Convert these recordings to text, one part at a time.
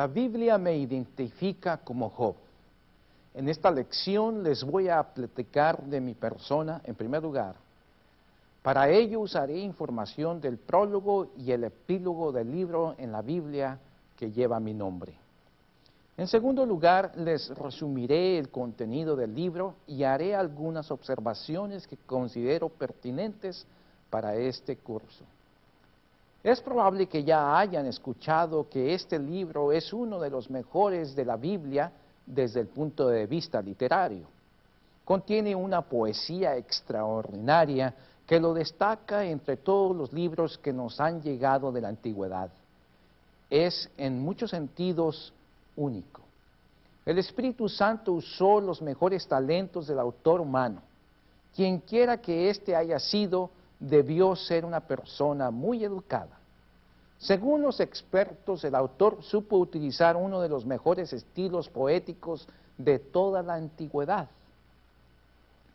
La Biblia me identifica como Job. En esta lección les voy a platicar de mi persona en primer lugar. Para ello usaré información del prólogo y el epílogo del libro en la Biblia que lleva mi nombre. En segundo lugar, les resumiré el contenido del libro y haré algunas observaciones que considero pertinentes para este curso. Es probable que ya hayan escuchado que este libro es uno de los mejores de la Biblia desde el punto de vista literario. Contiene una poesía extraordinaria que lo destaca entre todos los libros que nos han llegado de la antigüedad. Es en muchos sentidos único. El Espíritu Santo usó los mejores talentos del autor humano. Quien quiera que éste haya sido, debió ser una persona muy educada. Según los expertos, el autor supo utilizar uno de los mejores estilos poéticos de toda la antigüedad.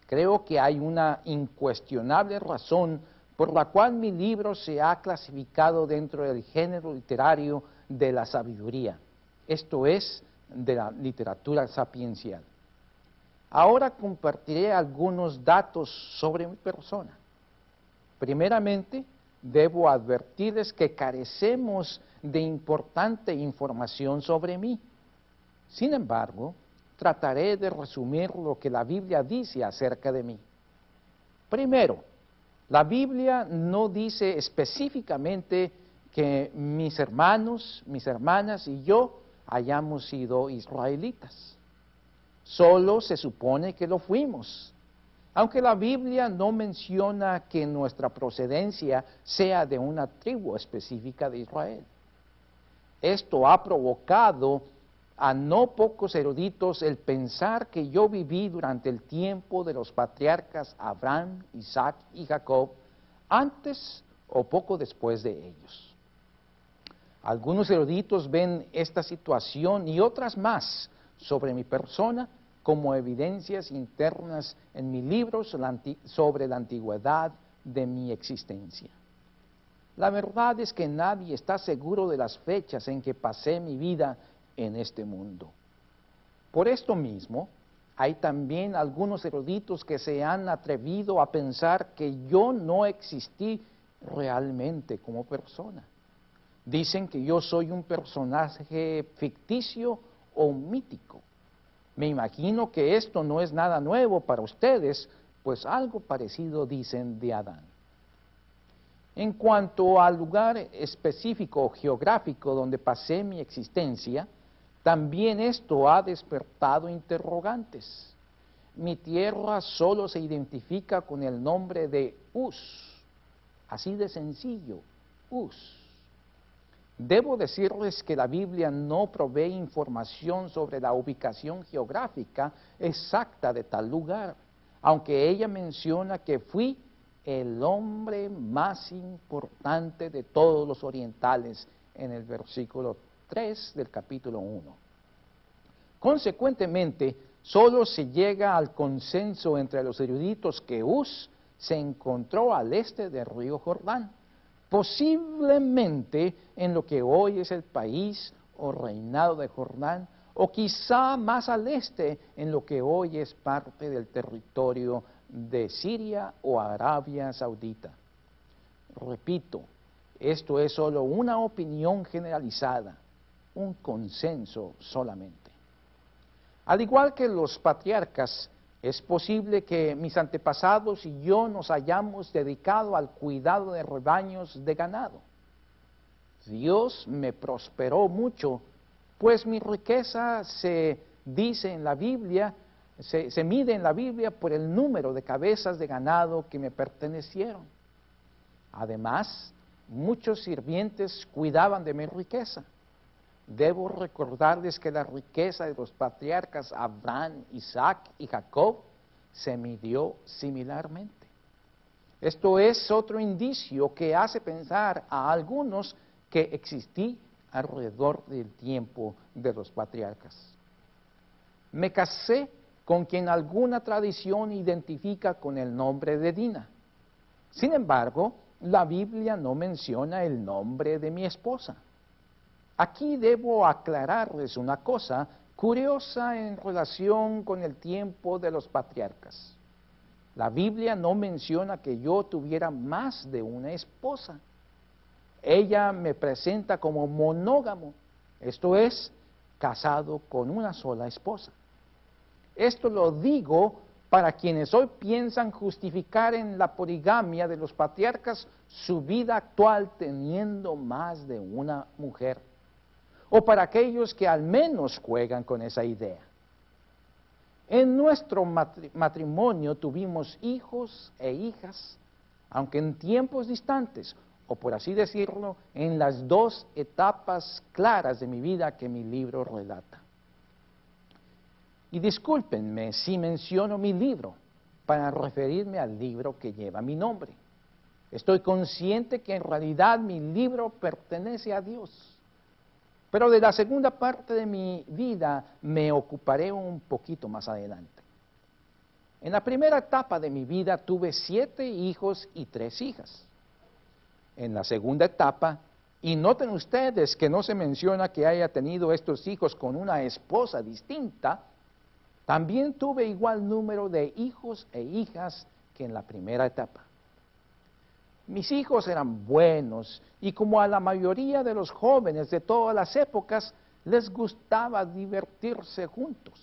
Creo que hay una incuestionable razón por la cual mi libro se ha clasificado dentro del género literario de la sabiduría, esto es, de la literatura sapiencial. Ahora compartiré algunos datos sobre mi persona. Primeramente, debo advertirles que carecemos de importante información sobre mí. Sin embargo, trataré de resumir lo que la Biblia dice acerca de mí. Primero, la Biblia no dice específicamente que mis hermanos, mis hermanas y yo hayamos sido israelitas. Solo se supone que lo fuimos aunque la Biblia no menciona que nuestra procedencia sea de una tribu específica de Israel. Esto ha provocado a no pocos eruditos el pensar que yo viví durante el tiempo de los patriarcas Abraham, Isaac y Jacob, antes o poco después de ellos. Algunos eruditos ven esta situación y otras más sobre mi persona como evidencias internas en mi libro sobre la antigüedad de mi existencia. La verdad es que nadie está seguro de las fechas en que pasé mi vida en este mundo. Por esto mismo, hay también algunos eruditos que se han atrevido a pensar que yo no existí realmente como persona. Dicen que yo soy un personaje ficticio o mítico. Me imagino que esto no es nada nuevo para ustedes, pues algo parecido dicen de Adán. En cuanto al lugar específico geográfico donde pasé mi existencia, también esto ha despertado interrogantes. Mi tierra solo se identifica con el nombre de Uz, así de sencillo, Uz. Debo decirles que la Biblia no provee información sobre la ubicación geográfica exacta de tal lugar, aunque ella menciona que fui el hombre más importante de todos los orientales en el versículo 3 del capítulo 1. Consecuentemente, solo se llega al consenso entre los eruditos que Uz se encontró al este del río Jordán posiblemente en lo que hoy es el país o reinado de Jordán, o quizá más al este en lo que hoy es parte del territorio de Siria o Arabia Saudita. Repito, esto es solo una opinión generalizada, un consenso solamente. Al igual que los patriarcas, es posible que mis antepasados y yo nos hayamos dedicado al cuidado de rebaños de ganado. Dios me prosperó mucho, pues mi riqueza se dice en la Biblia, se, se, mide en la Biblia por el número de cabezas de ganado que me pertenecieron. Además, muchos sirvientes cuidaban de mi riqueza. Debo recordarles que la riqueza de los patriarcas Abraham, Isaac y Jacob se midió similarmente. Esto es otro indicio que hace pensar a algunos que existí alrededor del tiempo de los patriarcas. Me casé con quien alguna tradición identifica con el nombre de Dina. Sin embargo, la Biblia no menciona el nombre de mi esposa. Aquí debo aclararles una cosa curiosa en relación con el tiempo de los patriarcas. La Biblia no menciona que yo tuviera más de una esposa. Ella me presenta como monógamo, esto es, casado con una sola esposa. Esto lo digo para quienes hoy piensan justificar en la poligamia de los patriarcas su vida actual teniendo más de una mujer, o para aquellos que al menos juegan con esa idea. En nuestro matrimonio tuvimos hijos e hijas, aunque en tiempos distantes, o por así decirlo, en las dos etapas claras de mi vida que mi libro relata. Y discúlpenme si menciono mi libro para referirme al libro que lleva mi nombre. Estoy consciente que en realidad mi libro pertenece a Dios. Pero de la segunda parte de mi vida me ocuparé un poquito más adelante. En la primera etapa de mi vida tuve siete hijos y tres hijas. En la segunda etapa, y noten ustedes que no se menciona que haya tenido estos hijos con una esposa distinta, también tuve igual número de hijos e hijas que en la primera etapa. Mis hijos eran buenos y como a la mayoría de los jóvenes de todas las épocas, les gustaba divertirse juntos.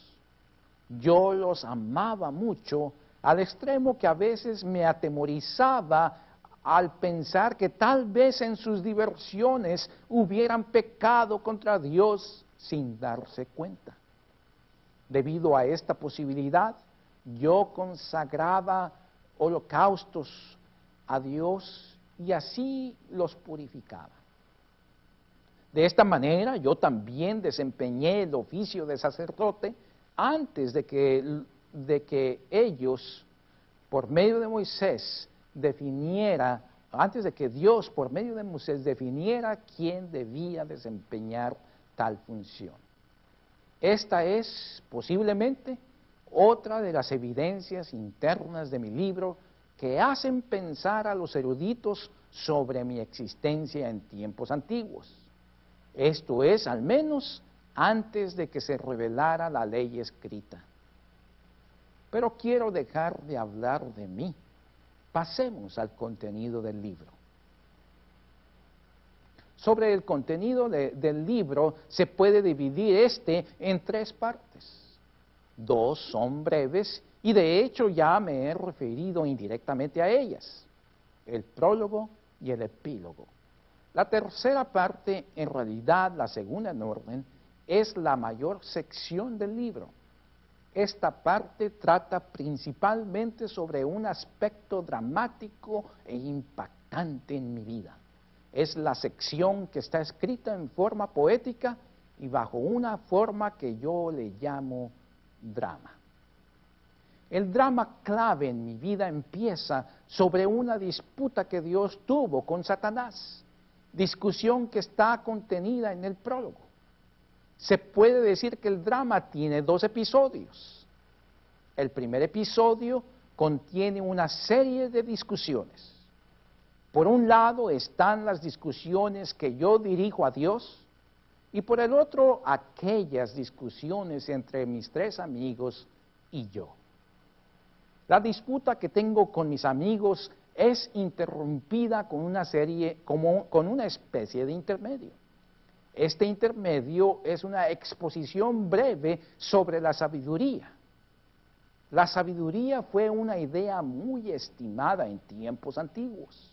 Yo los amaba mucho al extremo que a veces me atemorizaba al pensar que tal vez en sus diversiones hubieran pecado contra Dios sin darse cuenta. Debido a esta posibilidad, yo consagraba holocaustos a Dios y así los purificaba. De esta manera yo también desempeñé el oficio de sacerdote antes de que, de que ellos, por medio de Moisés, definiera, antes de que Dios, por medio de Moisés, definiera quién debía desempeñar tal función. Esta es posiblemente otra de las evidencias internas de mi libro que hacen pensar a los eruditos sobre mi existencia en tiempos antiguos. Esto es, al menos, antes de que se revelara la ley escrita. Pero quiero dejar de hablar de mí. Pasemos al contenido del libro. Sobre el contenido del libro se puede dividir este en tres partes. Dos son breves y de hecho ya me he referido indirectamente a ellas, el prólogo y el epílogo. La tercera parte, en realidad la segunda en orden, es la mayor sección del libro. Esta parte trata principalmente sobre un aspecto dramático e impactante en mi vida es la sección que está escrita en forma poética y bajo una forma que yo le llamo drama. El drama clave en mi vida empieza sobre una disputa que Dios tuvo con Satanás, discusión que está contenida en el prólogo. Se puede decir que el drama tiene dos episodios. El primer episodio contiene una serie de discusiones por un lado están las discusiones que yo dirijo a Dios y por el otro aquellas discusiones entre mis tres amigos y yo. La disputa que tengo con mis amigos es interrumpida con una serie, como, con una especie de intermedio. Este intermedio es una exposición breve sobre la sabiduría. La sabiduría fue una idea muy estimada en tiempos antiguos.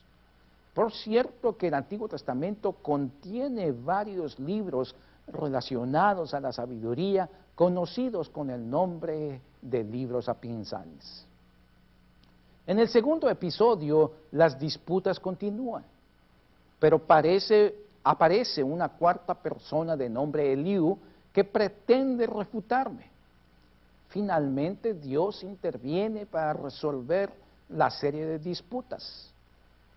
Por cierto que el Antiguo Testamento contiene varios libros relacionados a la sabiduría, conocidos con el nombre de libros sapiensales. En el segundo episodio, las disputas continúan, pero aparece una cuarta persona de nombre Eliú que pretende refutarme. Finalmente, Dios interviene para resolver la serie de disputas.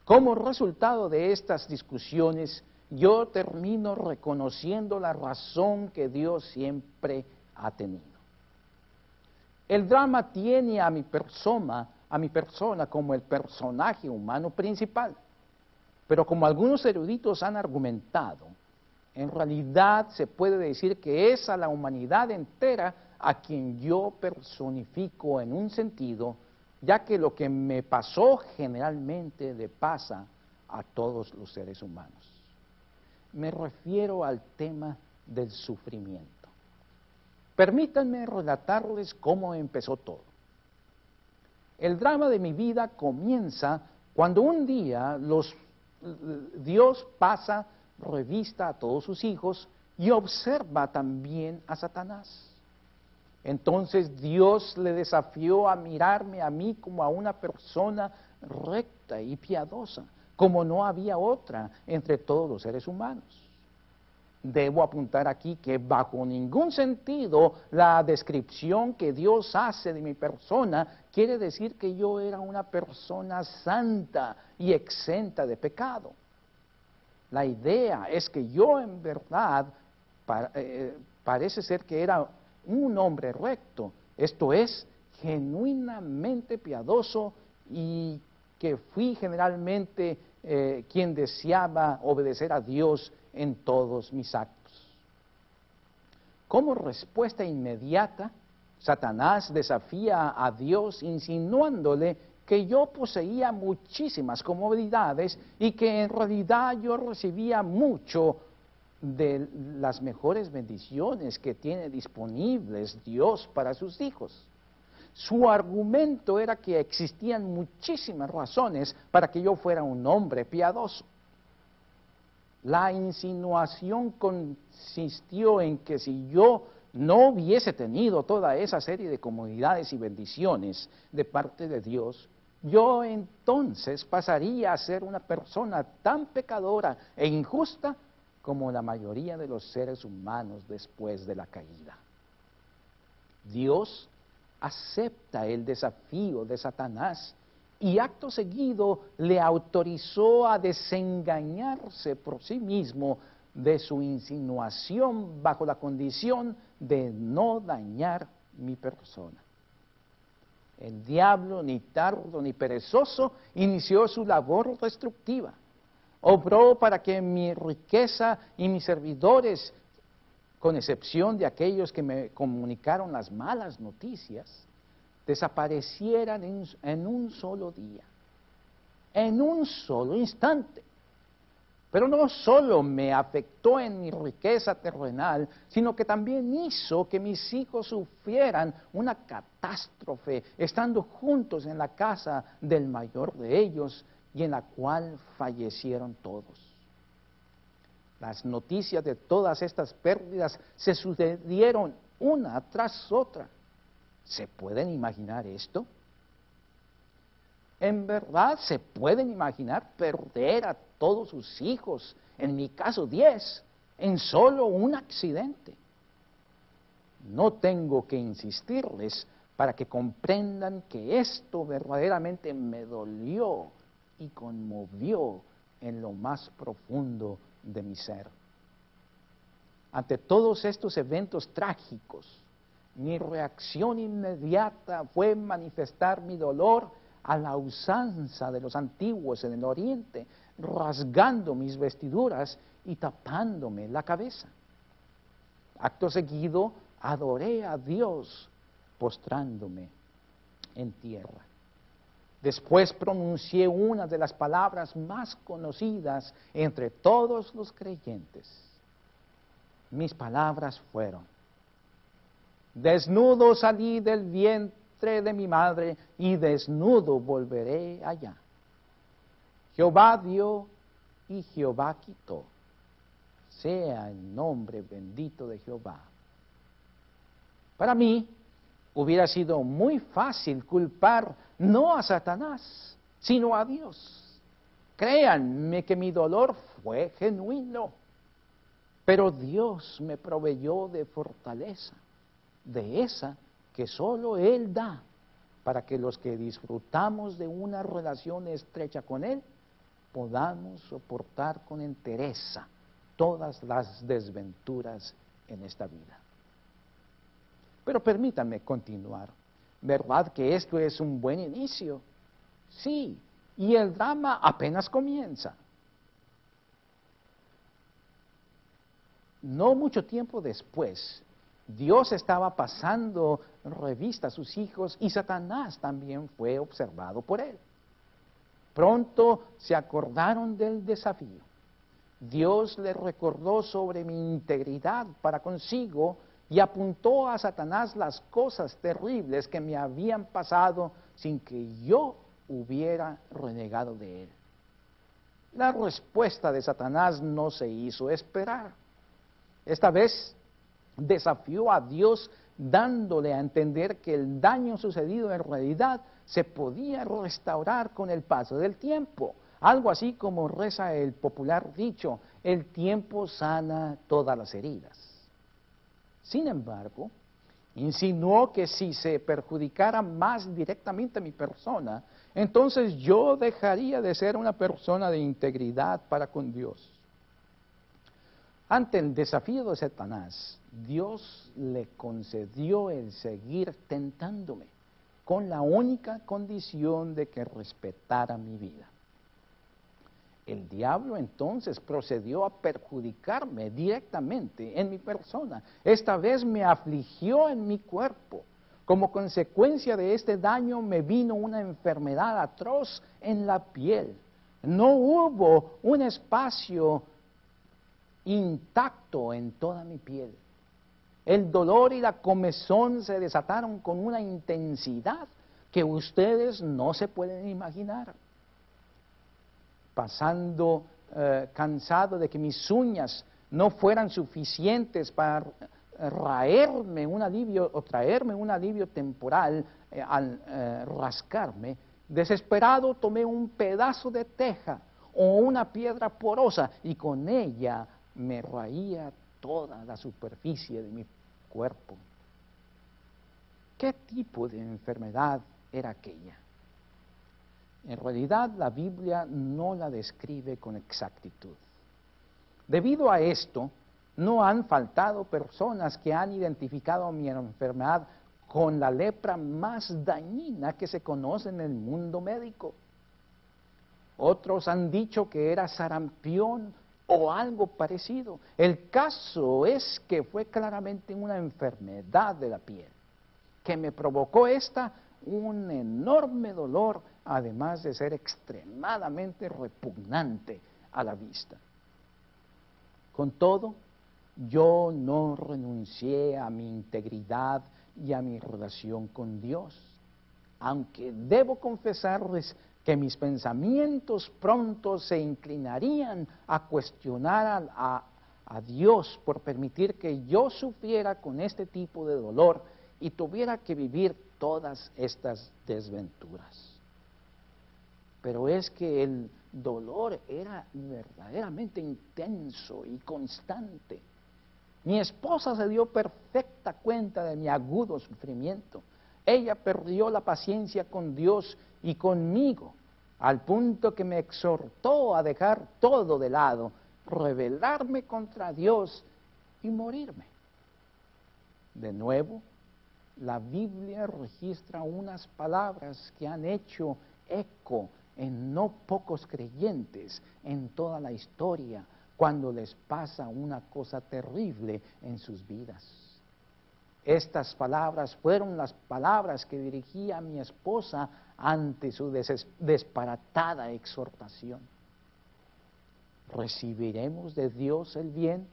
Como resultado de estas discusiones, yo termino reconociendo la razón que Dios siempre ha tenido. El drama tiene a mi persona, a mi persona como el personaje humano principal. Pero como algunos eruditos han argumentado, En realidad se puede decir que es a la humanidad entera a quien yo personifico en un sentido, ya que lo que me pasó generalmente le pasa a todos los seres humanos. Me refiero al tema del sufrimiento. Permítanme relatarles cómo empezó todo. El drama de mi vida comienza cuando un día los, Dios pasa revista a todos sus hijos y observa también a Satanás. Entonces Dios le desafió a mirarme a mí como a una persona recta y piadosa, como no había otra entre todos los seres humanos. Debo apuntar aquí que bajo ningún sentido la descripción que Dios hace de mi persona quiere decir que yo era una persona santa y exenta de pecado. La idea es que yo en verdad eh, parece ser que era un hombre recto, esto es, genuinamente piadoso y que fui generalmente eh, quien deseaba obedecer a Dios en todos mis actos. Como respuesta inmediata, Satanás desafía a Dios insinuándole que yo poseía muchísimas comodidades y que en realidad yo recibía mucho de las mejores bendiciones que tiene disponibles Dios para sus hijos. Su argumento era que existían muchísimas razones para que yo fuera un hombre piadoso. La insinuación consistió en que si yo no hubiese tenido toda esa serie de comodidades y bendiciones de parte de Dios, yo entonces pasaría a ser una persona tan pecadora e injusta como la mayoría de los seres humanos después de la caída. Dios acepta el desafío de Satanás y acto seguido le autorizó a desengañarse por sí mismo de su insinuación bajo la condición de no dañar mi persona. El diablo, ni tardo ni perezoso, inició su labor destructiva. Obró para que mi riqueza y mis servidores, con excepción de aquellos que me comunicaron las malas noticias, desaparecieran en, un solo día, en un solo instante. Pero no solo me afectó en mi riqueza terrenal, sino que también hizo que mis hijos sufrieran una catástrofe estando juntos en la casa del mayor de ellos y en la cual fallecieron todos. Las noticias de todas estas pérdidas se sucedieron una tras otra. ¿Se pueden imaginar esto? En verdad se pueden imaginar perder a todos sus hijos, en mi caso diez, en solo un accidente. No tengo que insistirles para que comprendan que esto verdaderamente me dolió y conmovió en lo más profundo de mi ser. Ante todos estos eventos trágicos, mi reacción inmediata fue manifestar mi dolor a la usanza de los antiguos en el oriente, rasgando mis vestiduras y tapándome la cabeza. Acto seguido, adoré a Dios postrándome en tierra. Después pronuncié una de las palabras más conocidas entre todos los creyentes. Mis palabras fueron, Desnudo salí del vientre de mi madre y desnudo volveré allá. Jehová dio y Jehová quitó. Sea el nombre bendito de Jehová. Para mí hubiera sido muy fácil culpar no a Satanás, sino a Dios. Créanme que mi dolor fue genuino, pero Dios me proveyó de fortaleza de esa que solo Él da para que los que disfrutamos de una relación estrecha con Él podamos soportar con entereza todas las desventuras en esta vida. Pero permítanme continuar. ¿Verdad que esto es un buen inicio? Sí, y el drama apenas comienza. no mucho tiempo después, Dios estaba pasando revista a sus hijos y Satanás también fue observado por él. Pronto se acordaron del desafío. Dios le recordó sobre mi integridad para consigo y apuntó a Satanás las cosas terribles que me habían pasado sin que yo hubiera renegado de él. La respuesta de Satanás no se hizo esperar. Esta vez desafió a Dios dándole a entender que el daño sucedido en realidad se podía restaurar con el paso del tiempo. Algo así como reza el popular dicho, el tiempo sana todas las heridas. Sin embargo, insinuó que si se perjudicara más directamente mi persona, entonces yo dejaría de ser una persona de integridad para con Dios. Ante el desafío de Satanás, Dios le concedió el seguir tentándome con la única condición de que respetara mi vida. El diablo entonces procedió a perjudicarme directamente en mi persona. Esta vez me afligió en mi cuerpo. Como consecuencia de este daño me vino una enfermedad atroz en la piel. No hubo un espacio intacto en toda mi piel. El dolor y la comezón se desataron con una intensidad que ustedes no se pueden imaginar. Pasando eh, cansado de que mis uñas no fueran suficientes para raerme un alivio o traerme un alivio temporal eh, al eh, rascarme, desesperado tomé un pedazo de teja o una piedra porosa y con ella me raía toda la superficie de mi cuerpo. ¿Qué tipo de enfermedad era aquella? En realidad la Biblia no la describe con exactitud. Debido a esto, no han faltado personas que han identificado mi enfermedad con la lepra más dañina que se conoce en el mundo médico. Otros han dicho que era sarampión o algo parecido. El caso es que fue claramente una enfermedad de la piel, que me provocó esta un enorme dolor, además de ser extremadamente repugnante a la vista. Con todo, yo no renuncié a mi integridad y a mi relación con Dios, aunque debo confesarles que mis pensamientos pronto se inclinarían a cuestionar a, Dios por permitir que yo sufriera con este tipo de dolor y tuviera que vivir todas estas desventuras. Pero es que el dolor era verdaderamente intenso y constante. Mi esposa se dio perfecta cuenta de mi agudo sufrimiento. Ella perdió la paciencia con Dios y conmigo, al punto que me exhortó a dejar todo de lado, rebelarme contra Dios y morirme. De nuevo, la Biblia registra unas palabras que han hecho eco en no pocos creyentes en toda la historia cuando les pasa una cosa terrible en sus vidas. Estas palabras fueron las palabras que dirigía a mi esposa ante su desparatada exhortación. ¿Recibiremos de Dios el bien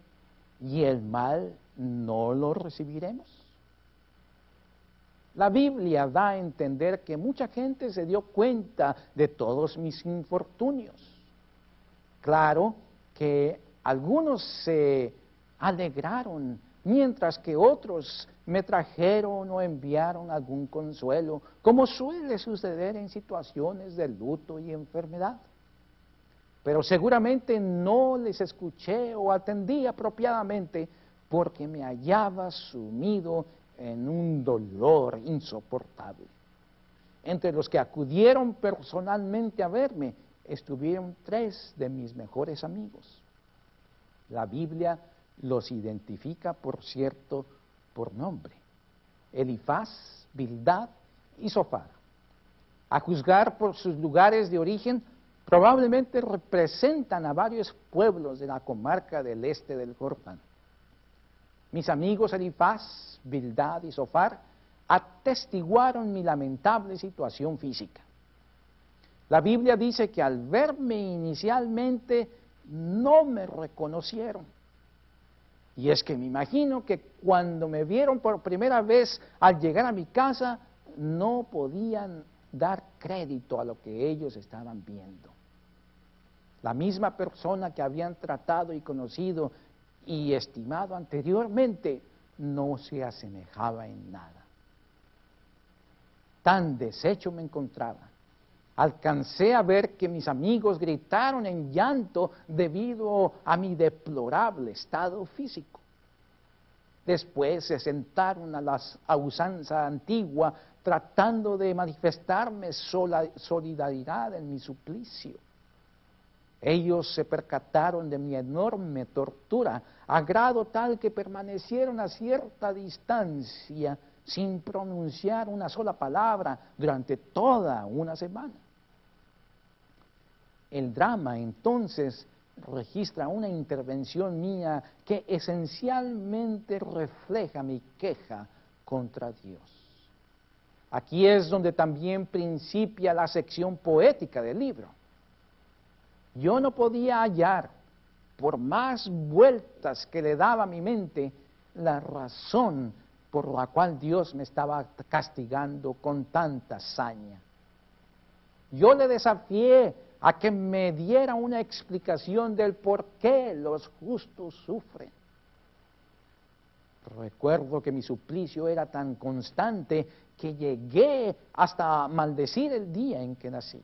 y el mal no lo recibiremos? La Biblia da a entender que mucha gente se dio cuenta de todos mis infortunios. Claro que algunos se alegraron mientras que otros me trajeron o enviaron algún consuelo, como suele suceder en situaciones de luto y enfermedad. Pero seguramente no les escuché o atendí apropiadamente porque me hallaba sumido en un dolor insoportable. Entre los que acudieron personalmente a verme estuvieron tres de mis mejores amigos. La Biblia los identifica, por cierto, por nombre. Elifaz, Bildad y Sofar. A juzgar por sus lugares de origen, probablemente representan a varios pueblos de la comarca del este del Jordán. Mis amigos Elifaz, Bildad y Sofar atestiguaron mi lamentable situación física. La Biblia dice que al verme inicialmente no me reconocieron. Y es que me imagino que cuando me vieron por primera vez al llegar a mi casa, no podían dar crédito a lo que ellos estaban viendo. La misma persona que habían tratado y conocido y estimado anteriormente no se asemejaba en nada. Tan deshecho me encontraba. Alcancé a ver que mis amigos gritaron en llanto debido a mi deplorable estado físico. Después se sentaron a la usanza antigua tratando de manifestarme solidaridad en mi suplicio. Ellos se percataron de mi enorme tortura, a grado tal que permanecieron a cierta distancia sin pronunciar una sola palabra durante toda una semana. El drama entonces registra una intervención mía que esencialmente refleja mi queja contra Dios. Aquí es donde también principia la sección poética del libro. Yo no podía hallar, por más vueltas que le daba mi mente, la razón por la cual Dios me estaba castigando con tanta saña. Yo le desafié a que me diera una explicación del por qué los justos sufren. Recuerdo que mi suplicio era tan constante que llegué hasta maldecir el día en que nací.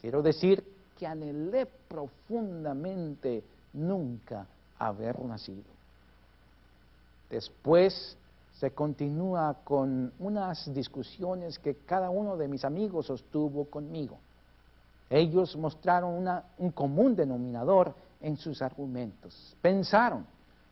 Quiero decir que anhelé profundamente nunca haber nacido. Después se continúa con unas discusiones que cada uno de mis amigos sostuvo conmigo. Ellos mostraron un común denominador en sus argumentos. Pensaron,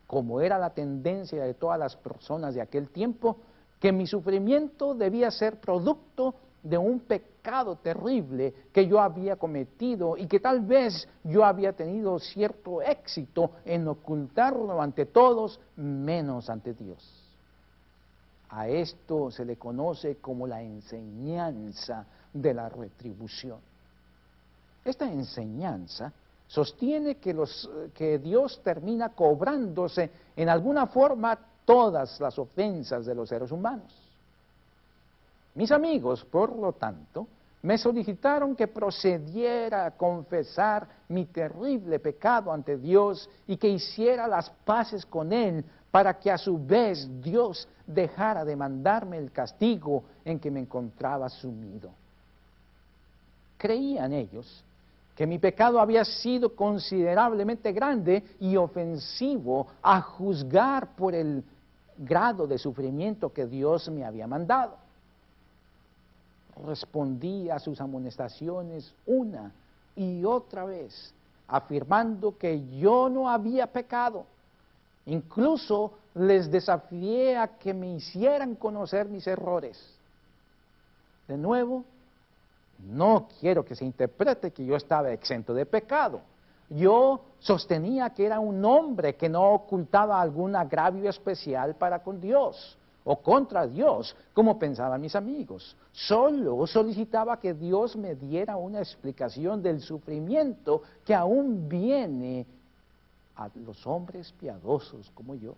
como era la tendencia de todas las personas de aquel tiempo, que mi sufrimiento debía ser producto de un pecado terrible que yo había cometido y que tal vez yo había tenido cierto éxito en ocultarlo ante todos, menos ante Dios. A esto se le conoce como la enseñanza de la retribución. Esta enseñanza sostiene que, Dios termina cobrándose en alguna forma todas las ofensas de los seres humanos. Mis amigos, por lo tanto, me solicitaron que procediera a confesar mi terrible pecado ante Dios y que hiciera las paces con Él para que a su vez Dios dejara de mandarme el castigo en que me encontraba sumido. Creían ellos que mi pecado había sido considerablemente grande y ofensivo a juzgar por el grado de sufrimiento que Dios me había mandado respondí a sus amonestaciones una y otra vez, afirmando que yo no había pecado. Incluso les desafié a que me hicieran conocer mis errores. De nuevo, no quiero que se interprete que yo estaba exento de pecado. Yo sostenía que era un hombre que no ocultaba algún agravio especial para con Dios o contra Dios, como pensaban mis amigos. Solo solicitaba que Dios me diera una explicación del sufrimiento que aún viene a los hombres piadosos como yo.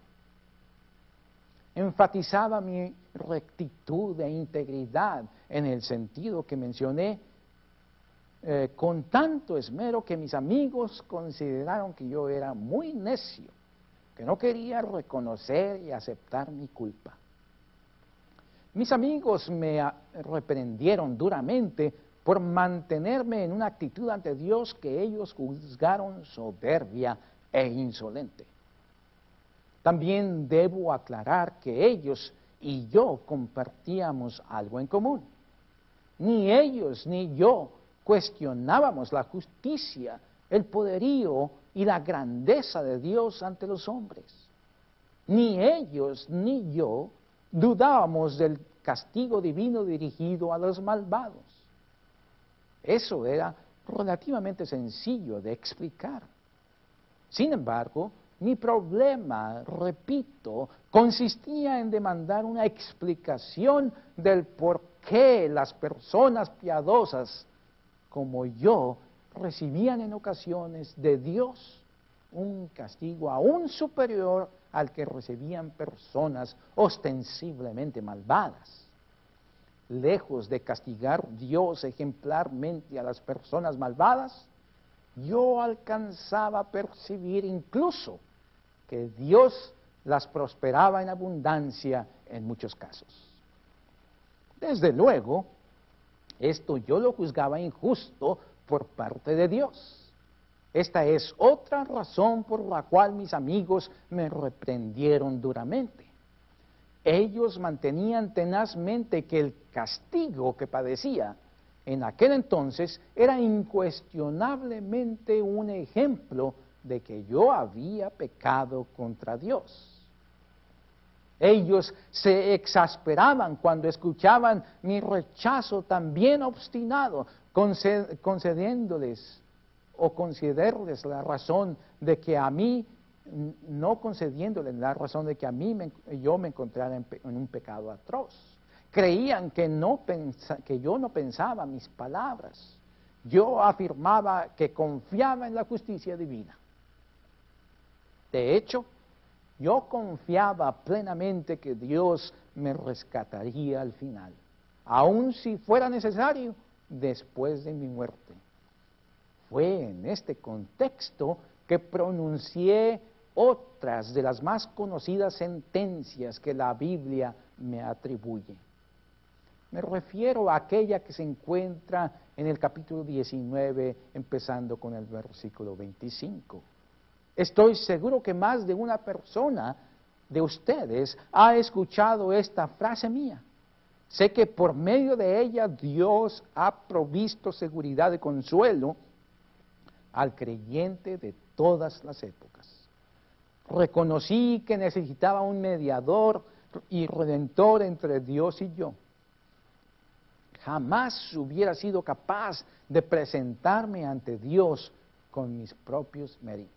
Enfatizaba mi rectitud e integridad en el sentido que mencioné eh, con tanto esmero que mis amigos consideraron que yo era muy necio, que no quería reconocer y aceptar mi culpa. Mis amigos me reprendieron duramente por mantenerme en una actitud ante Dios que ellos juzgaron soberbia e insolente. También debo aclarar que ellos y yo compartíamos algo en común. Ni ellos ni yo cuestionábamos la justicia, el poderío y la grandeza de Dios ante los hombres. Ni ellos ni yo dudábamos del castigo divino dirigido a los malvados. Eso era relativamente sencillo de explicar. Sin embargo, Mi problema, repito, consistía en demandar una explicación del por qué las personas piadosas como yo recibían en ocasiones de Dios un castigo aún superior al que recibían personas ostensiblemente malvadas. Lejos de castigar Dios ejemplarmente a las personas malvadas, yo alcanzaba a percibir incluso que Dios las prosperaba en abundancia en muchos casos. Desde luego, esto yo lo juzgaba injusto por parte de Dios. Esta es otra razón por la cual mis amigos me reprendieron duramente. Ellos mantenían tenazmente que el castigo que padecía en aquel entonces era incuestionablemente un ejemplo de que yo había pecado contra Dios. Ellos se exasperaban cuando escuchaban mi rechazo también obstinado, concediéndoles o concederles la razón de que a mí, no concediéndoles la razón de que a mí yo me encontrara en, un pecado atroz. Creían que, no que yo no pensaba mis palabras. Yo afirmaba que confiaba en la justicia divina. De hecho, yo confiaba plenamente que Dios me rescataría al final, aun si fuera necesario, después de mi muerte. Fue en este contexto que pronuncié otras de las más conocidas sentencias que la Biblia me atribuye. Me refiero a aquella que se encuentra en el capítulo 19, empezando con el versículo 25. Estoy seguro que más de una persona de ustedes ha escuchado esta frase mía. Sé que por medio de ella Dios ha provisto seguridad y consuelo al creyente de todas las épocas. Reconocí que necesitaba un mediador y redentor entre Dios y yo. Jamás hubiera sido capaz de presentarme ante Dios con mis propios méritos.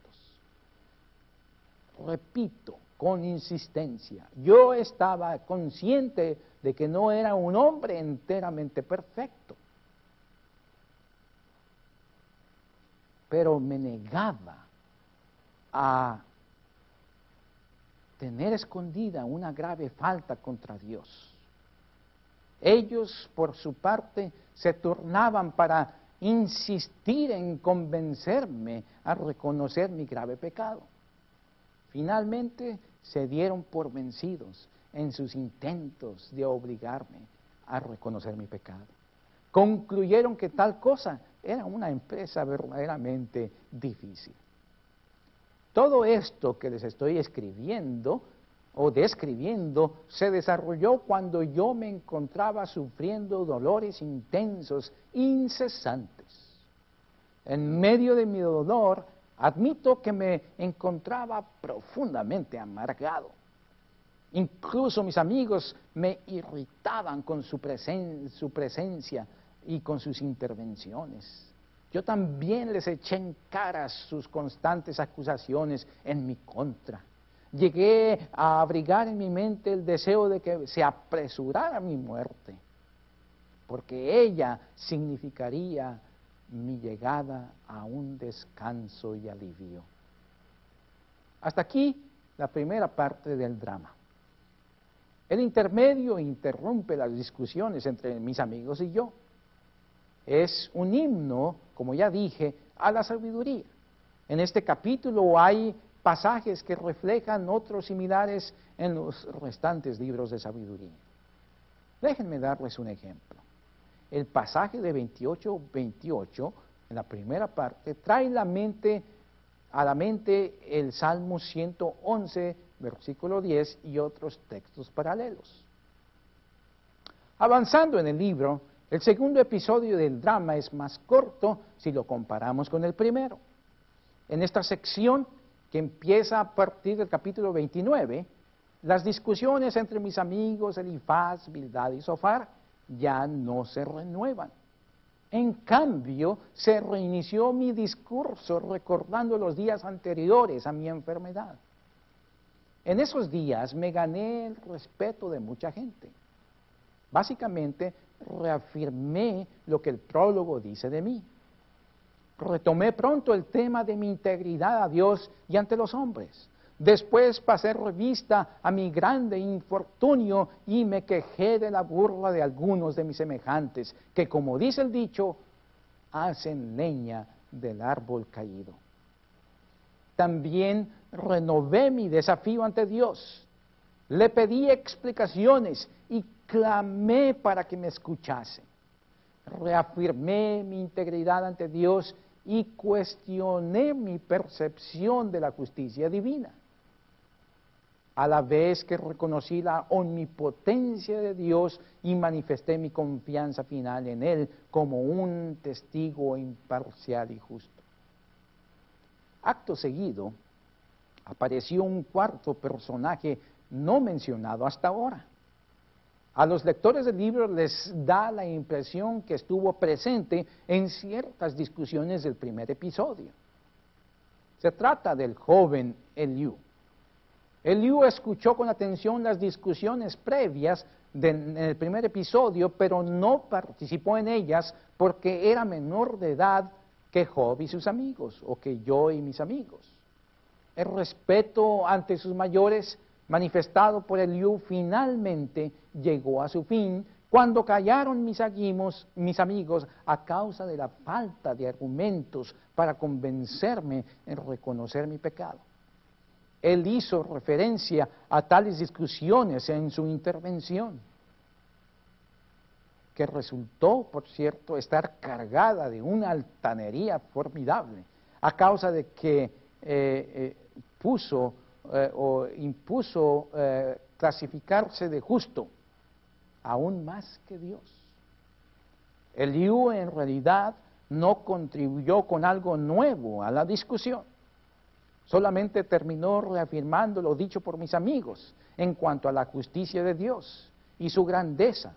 Repito con insistencia, yo estaba consciente de que no era un hombre enteramente perfecto. pero me negaba a tener escondida una grave falta contra Dios. Ellos, por su parte, se turnaban para insistir en convencerme a reconocer mi grave pecado. Finalmente se dieron por vencidos en sus intentos de obligarme a reconocer mi pecado. Concluyeron que tal cosa era una empresa verdaderamente difícil. Todo esto que les estoy escribiendo o describiendo se desarrolló cuando yo me encontraba sufriendo dolores intensos, incesantes. En medio de mi dolor, admito que me encontraba profundamente amargado. Incluso mis amigos me irritaban con su, su presencia y con sus intervenciones. Yo también les eché en cara sus constantes acusaciones en mi contra. Llegué a abrigar en mi mente el deseo de que se apresurara mi muerte, porque ella significaría mi llegada a un descanso y alivio. Hasta aquí la primera parte del drama. El intermedio interrumpe las discusiones entre mis amigos y yo es un himno, como ya dije, a la sabiduría. En este capítulo hay pasajes que reflejan otros similares en los restantes libros de sabiduría. Déjenme darles un ejemplo. El pasaje de 28-28, en la primera parte, trae la mente, a la mente el Salmo 111, versículo 10 y otros textos paralelos. Avanzando en el libro, el segundo episodio del drama es más corto si lo comparamos con el primero. En esta sección, que empieza a partir del capítulo 29, las discusiones entre mis amigos Elifaz, Bildad y Sofar ya no se renuevan. En cambio, se reinició mi discurso recordando los días anteriores a mi enfermedad. En esos días me gané el respeto de mucha gente. Básicamente, reafirmé lo que el prólogo dice de mí. Retomé pronto el tema de mi integridad a Dios y ante los hombres. Después pasé revista a mi grande infortunio y me quejé de la burla de algunos de mis semejantes, que como dice el dicho, hacen leña del árbol caído. También renové mi desafío ante Dios. Le pedí explicaciones y clamé para que me escuchase. Reafirmé mi integridad ante Dios y cuestioné mi percepción de la justicia divina, a la vez que reconocí la omnipotencia de Dios y manifesté mi confianza final en Él como un testigo imparcial y justo. Acto seguido, apareció un cuarto personaje no mencionado hasta ahora, a los lectores del libro les da la impresión que estuvo presente en ciertas discusiones del primer episodio. Se trata del joven Eliú. Eliú escuchó con atención las discusiones previas del el primer episodio, pero no participó en ellas porque era menor de edad que Job y sus amigos, o que yo y mis amigos. El respeto ante sus mayores manifestado por Eliú, finalmente llegó a su fin cuando callaron mis, mis amigos a causa de la falta de argumentos para convencerme en reconocer mi pecado. Él hizo referencia a tales discusiones en su intervención, que resultó, por cierto, estar cargada de una altanería formidable, a causa de que eh, eh, puso eh, o impuso eh, clasificarse de justo, aún más que Dios. Eliú en realidad no contribuyó con algo nuevo a la discusión, solamente terminó reafirmando lo dicho por mis amigos en cuanto a la justicia de Dios y su grandeza.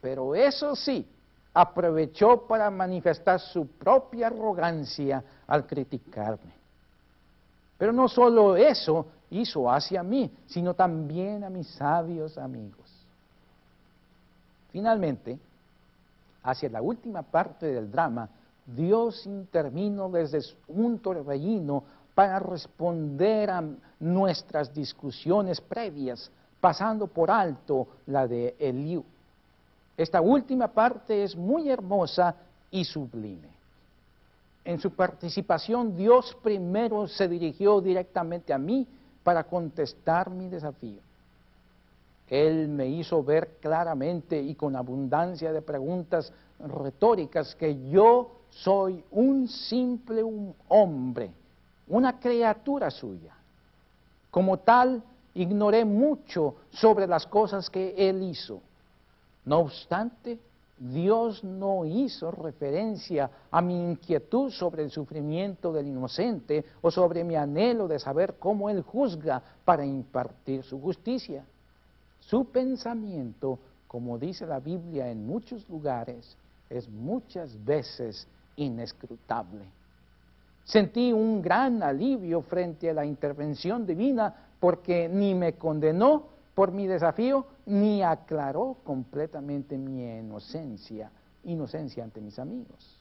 Pero eso sí, aprovechó para manifestar su propia arrogancia al criticarme. Pero no solo eso hizo hacia mí, sino también a mis sabios amigos. Finalmente, hacia la última parte del drama, Dios intervino desde un torbellino para responder a nuestras discusiones previas, pasando por alto la de Eliú. Esta última parte es muy hermosa y sublime. En su participación, Dios primero se dirigió directamente a mí para contestar mi desafío. Él me hizo ver claramente y con abundancia de preguntas retóricas que yo soy un simple hombre, una criatura suya. Como tal, ignoré mucho sobre las cosas que él hizo. No obstante, Dios no hizo referencia a mi inquietud sobre el sufrimiento del inocente o sobre mi anhelo de saber cómo Él juzga para impartir su justicia. Su pensamiento, como dice la Biblia en muchos lugares, es muchas veces inescrutable. Sentí un gran alivio frente a la intervención divina porque ni me condenó por mi desafío, ni aclaró completamente mi inocencia, inocencia ante mis amigos.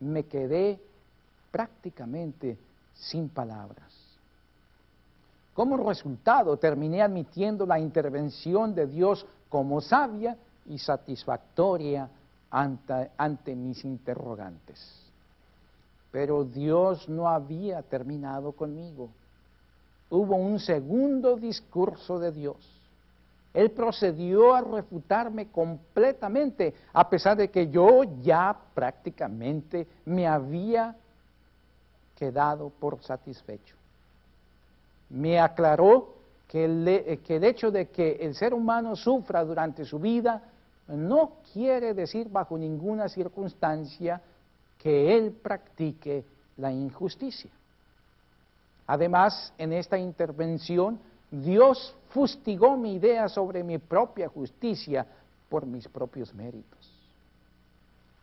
Me quedé prácticamente sin palabras. Como resultado, terminé admitiendo la intervención de Dios como sabia y satisfactoria ante, ante mis interrogantes. Pero Dios no había terminado conmigo. Hubo un segundo discurso de Dios él procedió a refutarme completamente, a pesar de que yo ya prácticamente me había quedado por satisfecho. Me aclaró eh, que, el hecho de que el ser humano sufra durante su vida no quiere decir bajo ninguna circunstancia que él practique la injusticia. Además, en esta intervención, Dios fustigó mi idea sobre mi propia justicia por mis propios méritos.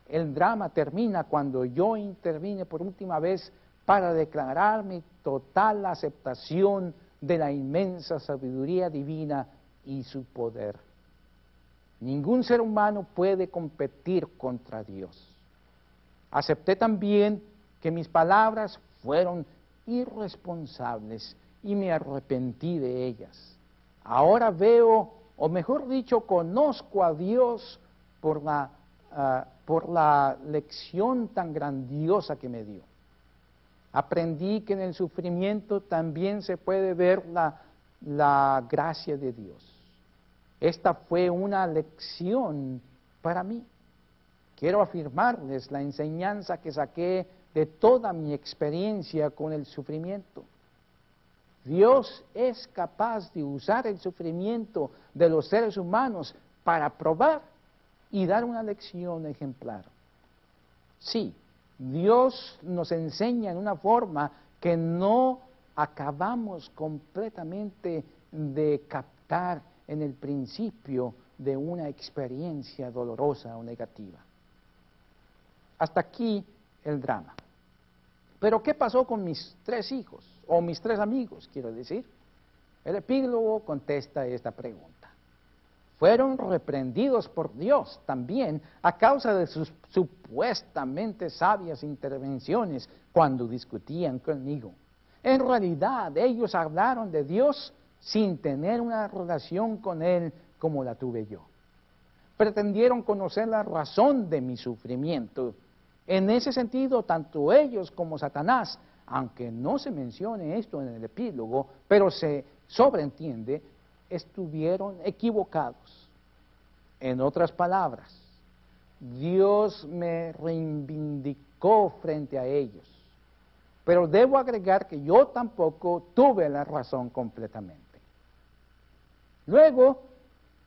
El drama termina cuando yo intervine por última vez para declarar mi total aceptación de la inmensa sabiduría divina y su poder. Ningún ser humano puede competir contra Dios. Acepté también que mis palabras fueron irresponsables y me arrepentí de ellas. Ahora veo, o mejor dicho, conozco a Dios por la, ah, por la lección tan grandiosa que me dio. Aprendí que en el sufrimiento también se puede ver la, la gracia de Dios. Esta fue una lección para mí. Quiero afirmarles la enseñanza que saqué de toda mi experiencia con el sufrimiento. Dios es capaz de usar el sufrimiento de los seres humanos para probar y dar una lección ejemplar. Sí, Dios nos enseña en una forma que no acabamos completamente de captar en el principio de una experiencia dolorosa o negativa. Hasta aquí el drama. Pero ¿qué pasó con mis tres hijos? O mis tres amigos, quiero decir. El epílogo contesta esta pregunta. Fueron reprendidos por Dios también a causa de sus supuestamente sabias intervenciones cuando discutían conmigo. En realidad ellos hablaron de Dios sin tener una relación con Él como la tuve yo. Pretendieron conocer la razón de mi sufrimiento en ese sentido, tanto ellos como Satanás, aunque no se mencione esto en el epílogo, pero se sobreentiende, estuvieron equivocados. En otras palabras, Dios me reivindicó frente a ellos. Pero debo agregar que yo tampoco tuve la razón completamente. Luego,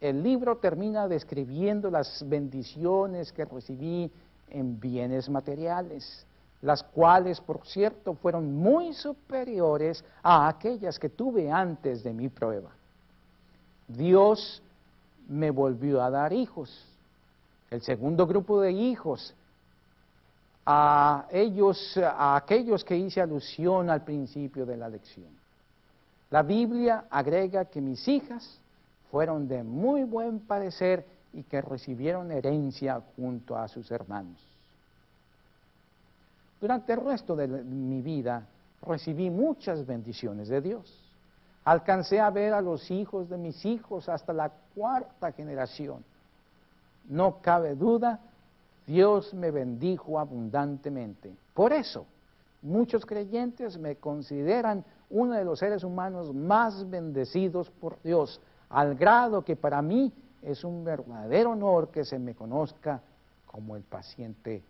el libro termina describiendo las bendiciones que recibí en bienes materiales, las cuales, por cierto, fueron muy superiores a aquellas que tuve antes de mi prueba. Dios me volvió a dar hijos. El segundo grupo de hijos, a ellos, a aquellos que hice alusión al principio de la lección. La Biblia agrega que mis hijas fueron de muy buen parecer y que recibieron herencia junto a sus hermanos. Durante el resto de mi vida recibí muchas bendiciones de Dios. Alcancé a ver a los hijos de mis hijos hasta la cuarta generación. No cabe duda, Dios me bendijo abundantemente. Por eso, muchos creyentes me consideran uno de los seres humanos más bendecidos por Dios, al grado que para mí es un verdadero honor que se me conozca como el paciente